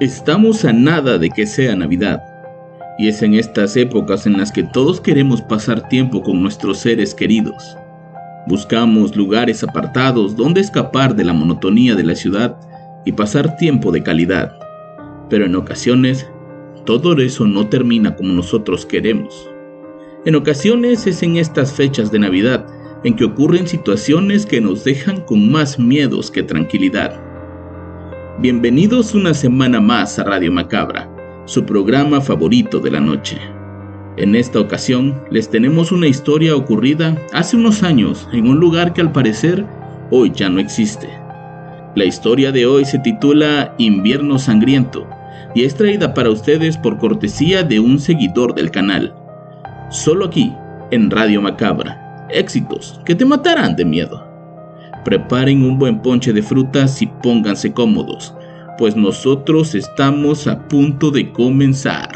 Estamos a nada de que sea Navidad. Y es en estas épocas en las que todos queremos pasar tiempo con nuestros seres queridos. Buscamos lugares apartados donde escapar de la monotonía de la ciudad y pasar tiempo de calidad. Pero en ocasiones, todo eso no termina como nosotros queremos. En ocasiones es en estas fechas de Navidad en que ocurren situaciones que nos dejan con más miedos que tranquilidad. Bienvenidos una semana más a Radio Macabra, su programa favorito de la noche. En esta ocasión les tenemos una historia ocurrida hace unos años en un lugar que al parecer hoy ya no existe. La historia de hoy se titula Invierno Sangriento y es traída para ustedes por cortesía de un seguidor del canal. Solo aquí, en Radio Macabra. Éxitos que te matarán de miedo. Preparen un buen ponche de frutas y pónganse cómodos, pues nosotros estamos a punto de comenzar.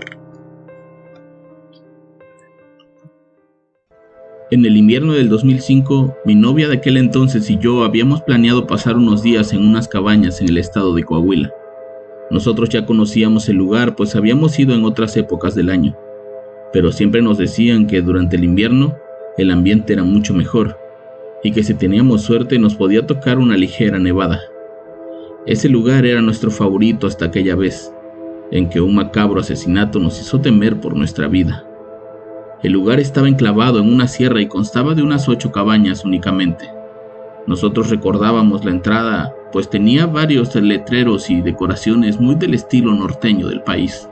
En el invierno del 2005, mi novia de aquel entonces y yo habíamos planeado pasar unos días en unas cabañas en el estado de Coahuila. Nosotros ya conocíamos el lugar, pues habíamos ido en otras épocas del año, pero siempre nos decían que durante el invierno el ambiente era mucho mejor, y que si teníamos suerte nos podía tocar una ligera nevada. Ese lugar era nuestro favorito hasta aquella vez, en que un macabro asesinato nos hizo temer por nuestra vida. El lugar estaba enclavado en una sierra y constaba de unas ocho cabañas únicamente. Nosotros recordábamos la entrada, pues tenía varios letreros y decoraciones muy del estilo norteño del país.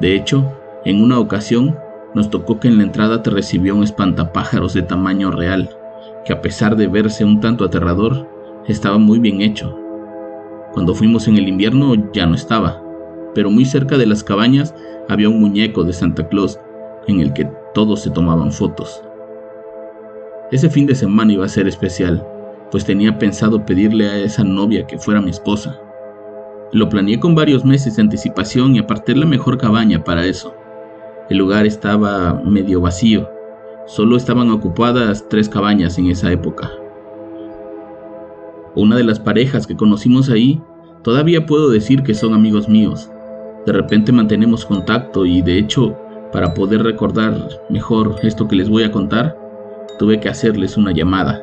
De hecho, en una ocasión nos tocó que en la entrada te recibió un espantapájaros de tamaño real, que a pesar de verse un tanto aterrador, estaba muy bien hecho. Cuando fuimos en el invierno ya no estaba, pero muy cerca de las cabañas había un muñeco de Santa Claus en el que todos se tomaban fotos. Ese fin de semana iba a ser especial, pues tenía pensado pedirle a esa novia que fuera mi esposa. Lo planeé con varios meses de anticipación y aparté la mejor cabaña para eso. El lugar estaba medio vacío, Solo estaban ocupadas tres cabañas en esa época. Una de las parejas que conocimos ahí, todavía puedo decir que son amigos míos. De repente mantenemos contacto y de hecho, para poder recordar mejor esto que les voy a contar, tuve que hacerles una llamada.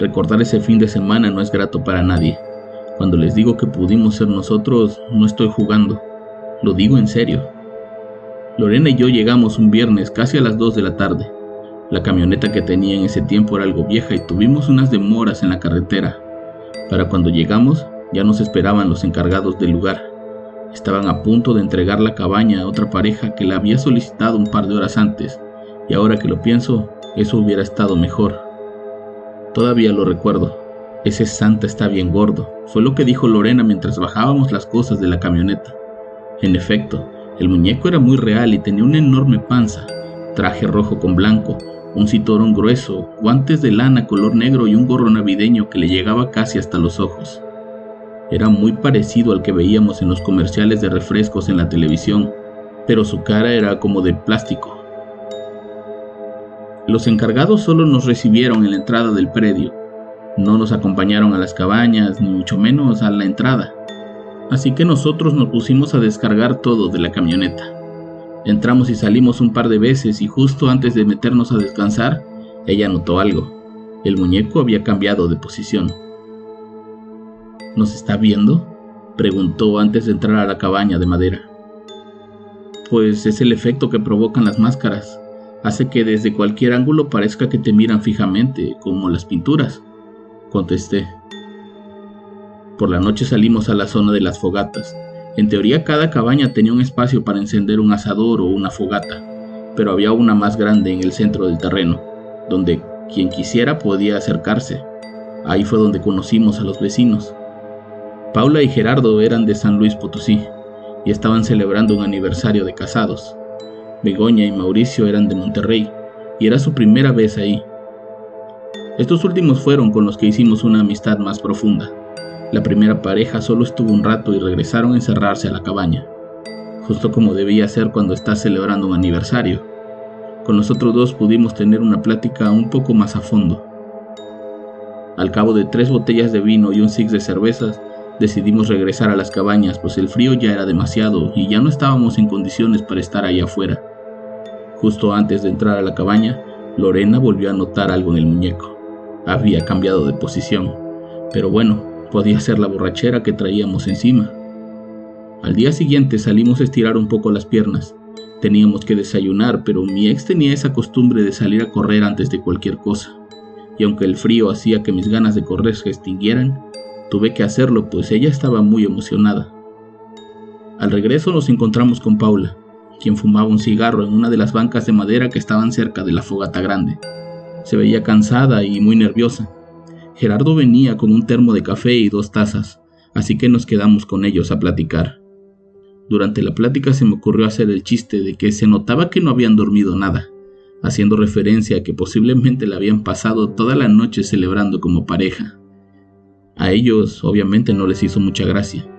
Recordar ese fin de semana no es grato para nadie. Cuando les digo que pudimos ser nosotros, no estoy jugando. Lo digo en serio. Lorena y yo llegamos un viernes casi a las 2 de la tarde. La camioneta que tenía en ese tiempo era algo vieja y tuvimos unas demoras en la carretera. Para cuando llegamos ya nos esperaban los encargados del lugar. Estaban a punto de entregar la cabaña a otra pareja que la había solicitado un par de horas antes, y ahora que lo pienso, eso hubiera estado mejor. Todavía lo recuerdo. Ese santa está bien gordo, fue lo que dijo Lorena mientras bajábamos las cosas de la camioneta. En efecto, el muñeco era muy real y tenía una enorme panza, traje rojo con blanco, un cinturón grueso, guantes de lana color negro y un gorro navideño que le llegaba casi hasta los ojos. Era muy parecido al que veíamos en los comerciales de refrescos en la televisión, pero su cara era como de plástico. Los encargados solo nos recibieron en la entrada del predio. No nos acompañaron a las cabañas, ni mucho menos a la entrada así que nosotros nos pusimos a descargar todo de la camioneta. Entramos y salimos un par de veces y justo antes de meternos a descansar, ella notó algo. El muñeco había cambiado de posición. ¿Nos está viendo? preguntó antes de entrar a la cabaña de madera. Pues es el efecto que provocan las máscaras. Hace que desde cualquier ángulo parezca que te miran fijamente, como las pinturas, contesté. Por la noche salimos a la zona de las fogatas. En teoría cada cabaña tenía un espacio para encender un asador o una fogata, pero había una más grande en el centro del terreno, donde quien quisiera podía acercarse. Ahí fue donde conocimos a los vecinos. Paula y Gerardo eran de San Luis Potosí y estaban celebrando un aniversario de casados. Begoña y Mauricio eran de Monterrey y era su primera vez ahí. Estos últimos fueron con los que hicimos una amistad más profunda. La primera pareja solo estuvo un rato y regresaron a encerrarse a la cabaña, justo como debía ser cuando estás celebrando un aniversario. Con los otros dos pudimos tener una plática un poco más a fondo. Al cabo de tres botellas de vino y un six de cervezas, decidimos regresar a las cabañas, pues el frío ya era demasiado y ya no estábamos en condiciones para estar allá afuera. Justo antes de entrar a la cabaña, Lorena volvió a notar algo en el muñeco. Había cambiado de posición, pero bueno, Podía ser la borrachera que traíamos encima. Al día siguiente salimos a estirar un poco las piernas. Teníamos que desayunar, pero mi ex tenía esa costumbre de salir a correr antes de cualquier cosa. Y aunque el frío hacía que mis ganas de correr se extinguieran, tuve que hacerlo pues ella estaba muy emocionada. Al regreso nos encontramos con Paula, quien fumaba un cigarro en una de las bancas de madera que estaban cerca de la fogata grande. Se veía cansada y muy nerviosa. Gerardo venía con un termo de café y dos tazas, así que nos quedamos con ellos a platicar. Durante la plática se me ocurrió hacer el chiste de que se notaba que no habían dormido nada, haciendo referencia a que posiblemente la habían pasado toda la noche celebrando como pareja. A ellos obviamente no les hizo mucha gracia.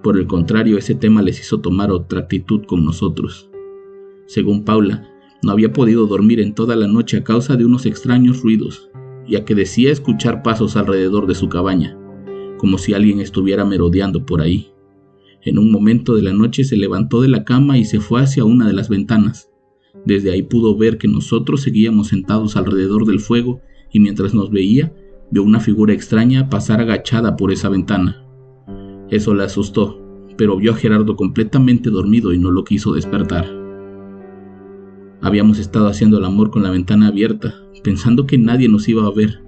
Por el contrario, ese tema les hizo tomar otra actitud con nosotros. Según Paula, no había podido dormir en toda la noche a causa de unos extraños ruidos, ya que decía escuchar pasos alrededor de su cabaña, como si alguien estuviera merodeando por ahí. En un momento de la noche se levantó de la cama y se fue hacia una de las ventanas. Desde ahí pudo ver que nosotros seguíamos sentados alrededor del fuego y mientras nos veía, vio una figura extraña pasar agachada por esa ventana. Eso le asustó, pero vio a Gerardo completamente dormido y no lo quiso despertar. Habíamos estado haciendo el amor con la ventana abierta, pensando que nadie nos iba a ver.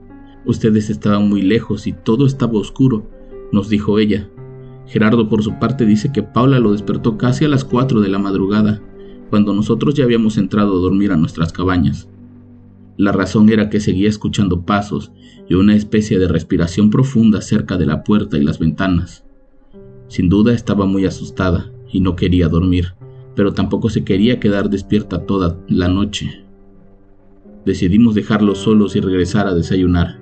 Ustedes estaban muy lejos y todo estaba oscuro, nos dijo ella. Gerardo por su parte dice que Paula lo despertó casi a las 4 de la madrugada, cuando nosotros ya habíamos entrado a dormir a nuestras cabañas. La razón era que seguía escuchando pasos y una especie de respiración profunda cerca de la puerta y las ventanas. Sin duda estaba muy asustada y no quería dormir, pero tampoco se quería quedar despierta toda la noche decidimos dejarlos solos y regresar a desayunar.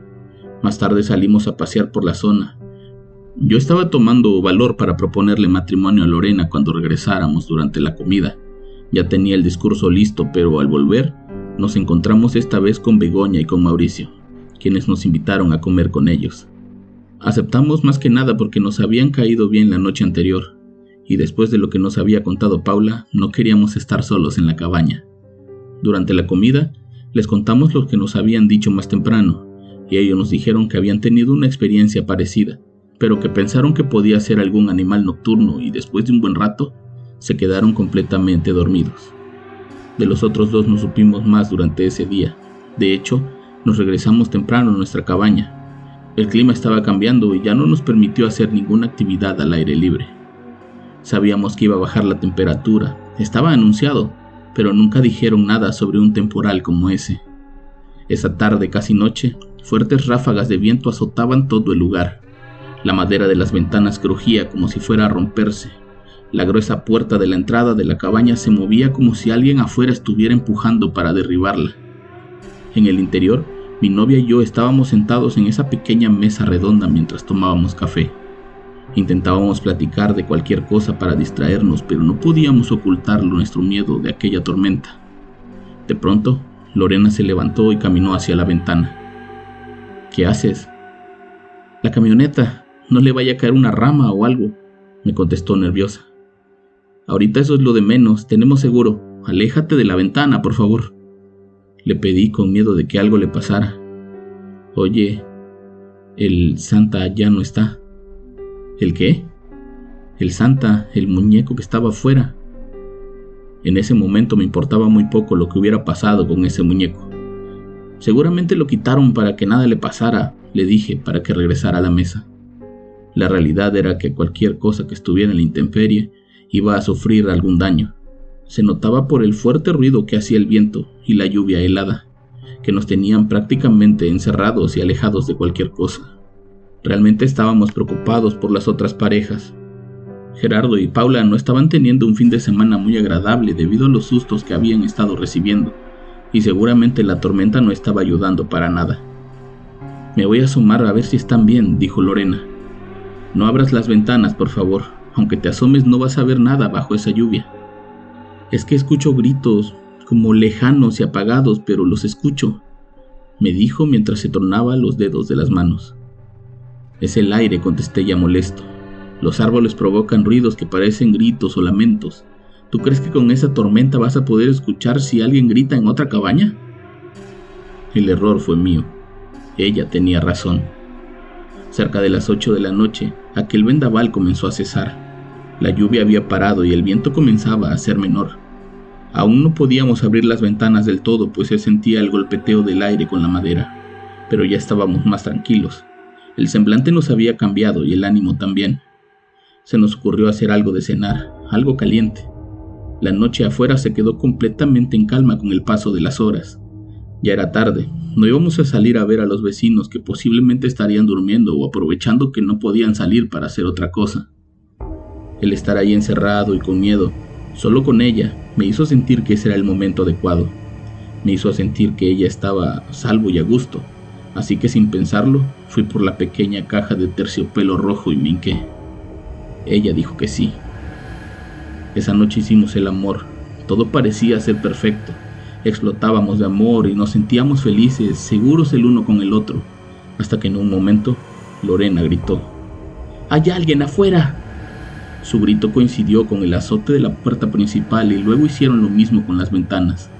Más tarde salimos a pasear por la zona. Yo estaba tomando valor para proponerle matrimonio a Lorena cuando regresáramos durante la comida. Ya tenía el discurso listo, pero al volver nos encontramos esta vez con Begoña y con Mauricio, quienes nos invitaron a comer con ellos. Aceptamos más que nada porque nos habían caído bien la noche anterior, y después de lo que nos había contado Paula, no queríamos estar solos en la cabaña. Durante la comida, les contamos lo que nos habían dicho más temprano, y ellos nos dijeron que habían tenido una experiencia parecida, pero que pensaron que podía ser algún animal nocturno y después de un buen rato se quedaron completamente dormidos. De los otros dos no supimos más durante ese día. De hecho, nos regresamos temprano a nuestra cabaña. El clima estaba cambiando y ya no nos permitió hacer ninguna actividad al aire libre. Sabíamos que iba a bajar la temperatura, estaba anunciado, pero nunca dijeron nada sobre un temporal como ese. Esa tarde casi noche, fuertes ráfagas de viento azotaban todo el lugar. La madera de las ventanas crujía como si fuera a romperse. La gruesa puerta de la entrada de la cabaña se movía como si alguien afuera estuviera empujando para derribarla. En el interior, mi novia y yo estábamos sentados en esa pequeña mesa redonda mientras tomábamos café. Intentábamos platicar de cualquier cosa para distraernos, pero no podíamos ocultar nuestro miedo de aquella tormenta. De pronto, Lorena se levantó y caminó hacia la ventana. ¿Qué haces? La camioneta. No le vaya a caer una rama o algo, me contestó nerviosa. Ahorita eso es lo de menos, tenemos seguro. Aléjate de la ventana, por favor. Le pedí con miedo de que algo le pasara. Oye, el Santa ya no está. ¿El qué? El Santa, el muñeco que estaba afuera. En ese momento me importaba muy poco lo que hubiera pasado con ese muñeco. Seguramente lo quitaron para que nada le pasara, le dije, para que regresara a la mesa. La realidad era que cualquier cosa que estuviera en la intemperie iba a sufrir algún daño. Se notaba por el fuerte ruido que hacía el viento y la lluvia helada, que nos tenían prácticamente encerrados y alejados de cualquier cosa. Realmente estábamos preocupados por las otras parejas. Gerardo y Paula no estaban teniendo un fin de semana muy agradable debido a los sustos que habían estado recibiendo, y seguramente la tormenta no estaba ayudando para nada. Me voy a asomar a ver si están bien, dijo Lorena. No abras las ventanas, por favor. Aunque te asomes no vas a ver nada bajo esa lluvia. Es que escucho gritos, como lejanos y apagados, pero los escucho, me dijo mientras se tornaba los dedos de las manos. Es el aire, contesté ya molesto. Los árboles provocan ruidos que parecen gritos o lamentos. ¿Tú crees que con esa tormenta vas a poder escuchar si alguien grita en otra cabaña? El error fue mío. Ella tenía razón. Cerca de las ocho de la noche, aquel vendaval comenzó a cesar. La lluvia había parado y el viento comenzaba a ser menor. Aún no podíamos abrir las ventanas del todo, pues se sentía el golpeteo del aire con la madera, pero ya estábamos más tranquilos. El semblante nos había cambiado y el ánimo también. Se nos ocurrió hacer algo de cenar, algo caliente. La noche afuera se quedó completamente en calma con el paso de las horas. Ya era tarde, no íbamos a salir a ver a los vecinos que posiblemente estarían durmiendo o aprovechando que no podían salir para hacer otra cosa. El estar ahí encerrado y con miedo, solo con ella, me hizo sentir que ese era el momento adecuado. Me hizo sentir que ella estaba salvo y a gusto, así que sin pensarlo, fui por la pequeña caja de terciopelo rojo y me hinqué. Ella dijo que sí. Esa noche hicimos el amor, todo parecía ser perfecto Explotábamos de amor y nos sentíamos felices, seguros el uno con el otro, hasta que en un momento Lorena gritó, ¡Hay alguien afuera! Su grito coincidió con el azote de la puerta principal y luego hicieron lo mismo con las ventanas.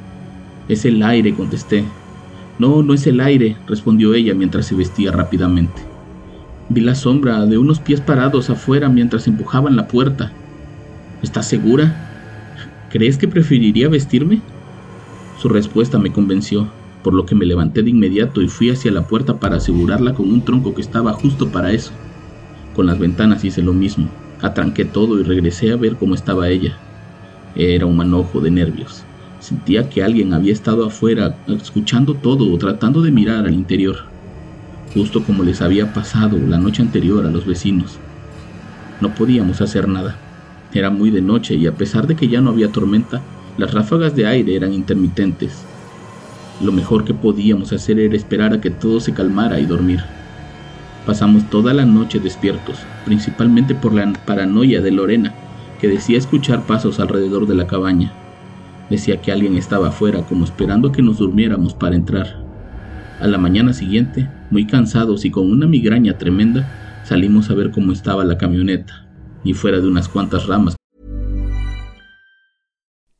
Es el aire, contesté. No, no es el aire, respondió ella mientras se vestía rápidamente. Vi la sombra de unos pies parados afuera mientras empujaban la puerta. ¿Estás segura? ¿Crees que preferiría vestirme? Su respuesta me convenció, por lo que me levanté de inmediato y fui hacia la puerta para asegurarla con un tronco que estaba justo para eso. Con las ventanas hice lo mismo, atranqué todo y regresé a ver cómo estaba ella. Era un manojo de nervios. Sentía que alguien había estado afuera escuchando todo o tratando de mirar al interior, justo como les había pasado la noche anterior a los vecinos. No podíamos hacer nada. Era muy de noche y a pesar de que ya no había tormenta, las ráfagas de aire eran intermitentes. Lo mejor que podíamos hacer era esperar a que todo se calmara y dormir. Pasamos toda la noche despiertos, principalmente por la paranoia de Lorena, que decía escuchar pasos alrededor de la cabaña. Decía que alguien estaba afuera como esperando que nos durmiéramos para entrar. A la mañana siguiente, muy cansados y con una migraña tremenda, salimos a ver cómo estaba la camioneta, y fuera de unas cuantas ramas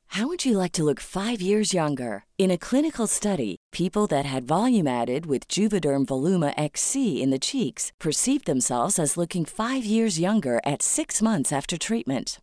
How would you like to look five years younger? In a clinical study, people that had volume added with Juvederm Voluma XC in the cheeks perceived themselves as looking five years younger at six months after treatment.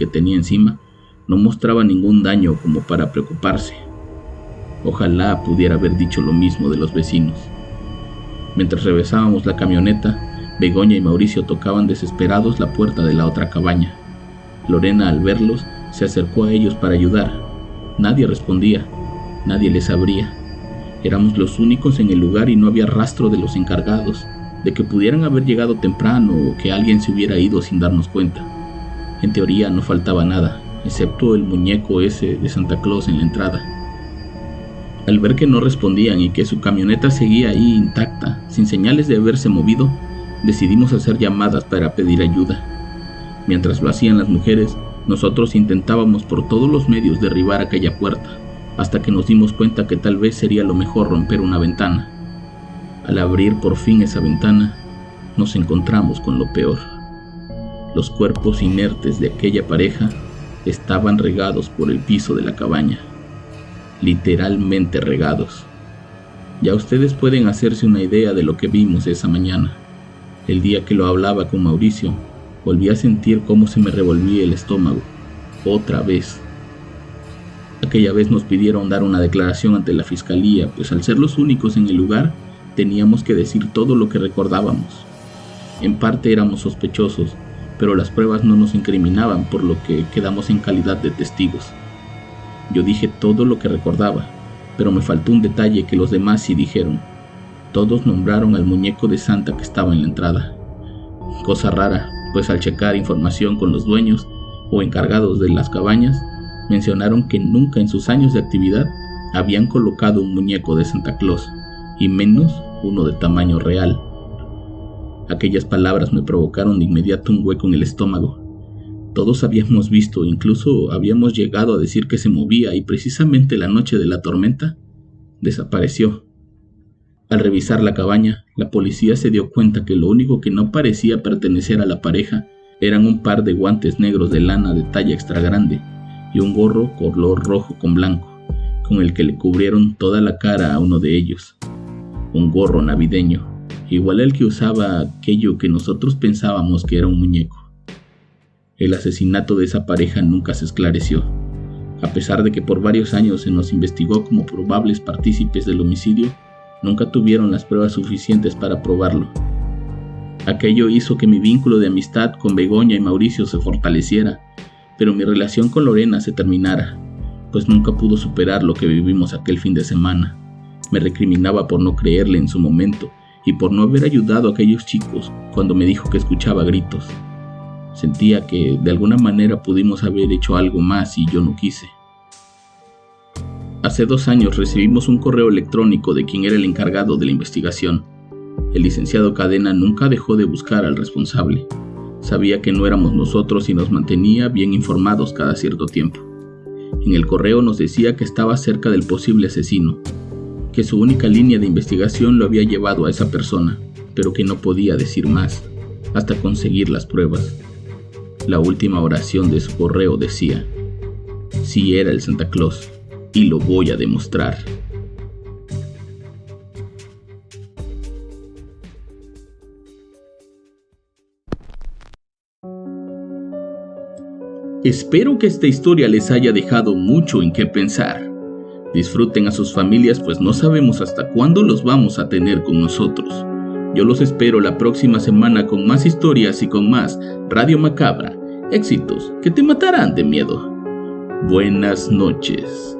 Que tenía encima no mostraba ningún daño como para preocuparse. Ojalá pudiera haber dicho lo mismo de los vecinos. Mientras revesábamos la camioneta, Begoña y Mauricio tocaban desesperados la puerta de la otra cabaña. Lorena, al verlos, se acercó a ellos para ayudar. Nadie respondía, nadie les abría. Éramos los únicos en el lugar y no había rastro de los encargados, de que pudieran haber llegado temprano o que alguien se hubiera ido sin darnos cuenta. En teoría no faltaba nada, excepto el muñeco ese de Santa Claus en la entrada. Al ver que no respondían y que su camioneta seguía ahí intacta, sin señales de haberse movido, decidimos hacer llamadas para pedir ayuda. Mientras lo hacían las mujeres, nosotros intentábamos por todos los medios derribar aquella puerta, hasta que nos dimos cuenta que tal vez sería lo mejor romper una ventana. Al abrir por fin esa ventana, nos encontramos con lo peor. Los cuerpos inertes de aquella pareja estaban regados por el piso de la cabaña, literalmente regados. Ya ustedes pueden hacerse una idea de lo que vimos esa mañana. El día que lo hablaba con Mauricio, volví a sentir cómo se me revolvía el estómago. Otra vez. Aquella vez nos pidieron dar una declaración ante la fiscalía, pues al ser los únicos en el lugar, teníamos que decir todo lo que recordábamos. En parte éramos sospechosos, pero las pruebas no nos incriminaban, por lo que quedamos en calidad de testigos. Yo dije todo lo que recordaba, pero me faltó un detalle que los demás sí dijeron. Todos nombraron al muñeco de Santa que estaba en la entrada. Cosa rara, pues al checar información con los dueños o encargados de las cabañas, mencionaron que nunca en sus años de actividad habían colocado un muñeco de Santa Claus, y menos uno de tamaño real. Aquellas palabras me provocaron de inmediato un hueco en el estómago. Todos habíamos visto, incluso habíamos llegado a decir que se movía y precisamente la noche de la tormenta desapareció. Al revisar la cabaña, la policía se dio cuenta que lo único que no parecía pertenecer a la pareja eran un par de guantes negros de lana de talla extra grande y un gorro color rojo con blanco, con el que le cubrieron toda la cara a uno de ellos. Un gorro navideño, igual al que usaba aquello que nosotros pensábamos que era un muñeco. El asesinato de esa pareja nunca se esclareció, a pesar de que por varios años se nos investigó como probables partícipes del homicidio nunca tuvieron las pruebas suficientes para probarlo. Aquello hizo que mi vínculo de amistad con Begoña y Mauricio se fortaleciera, pero mi relación con Lorena se terminara, pues nunca pudo superar lo que vivimos aquel fin de semana. Me recriminaba por no creerle en su momento y por no haber ayudado a aquellos chicos cuando me dijo que escuchaba gritos. Sentía que de alguna manera pudimos haber hecho algo más y yo no quise. Hace dos años recibimos un correo electrónico de quien era el encargado de la investigación. El licenciado Cadena nunca dejó de buscar al responsable. Sabía que no éramos nosotros y nos mantenía bien informados cada cierto tiempo. En el correo nos decía que estaba cerca del posible asesino, que su única línea de investigación lo había llevado a esa persona, pero que no podía decir más hasta conseguir las pruebas. La última oración de su correo decía, si era el Santa Claus y lo voy a demostrar. Espero que esta historia les haya dejado mucho en qué pensar. Disfruten a sus familias pues no sabemos hasta cuándo los vamos a tener con nosotros. Yo los espero la próxima semana con más historias y con más Radio Macabra. Éxitos que te matarán de miedo. Buenas noches.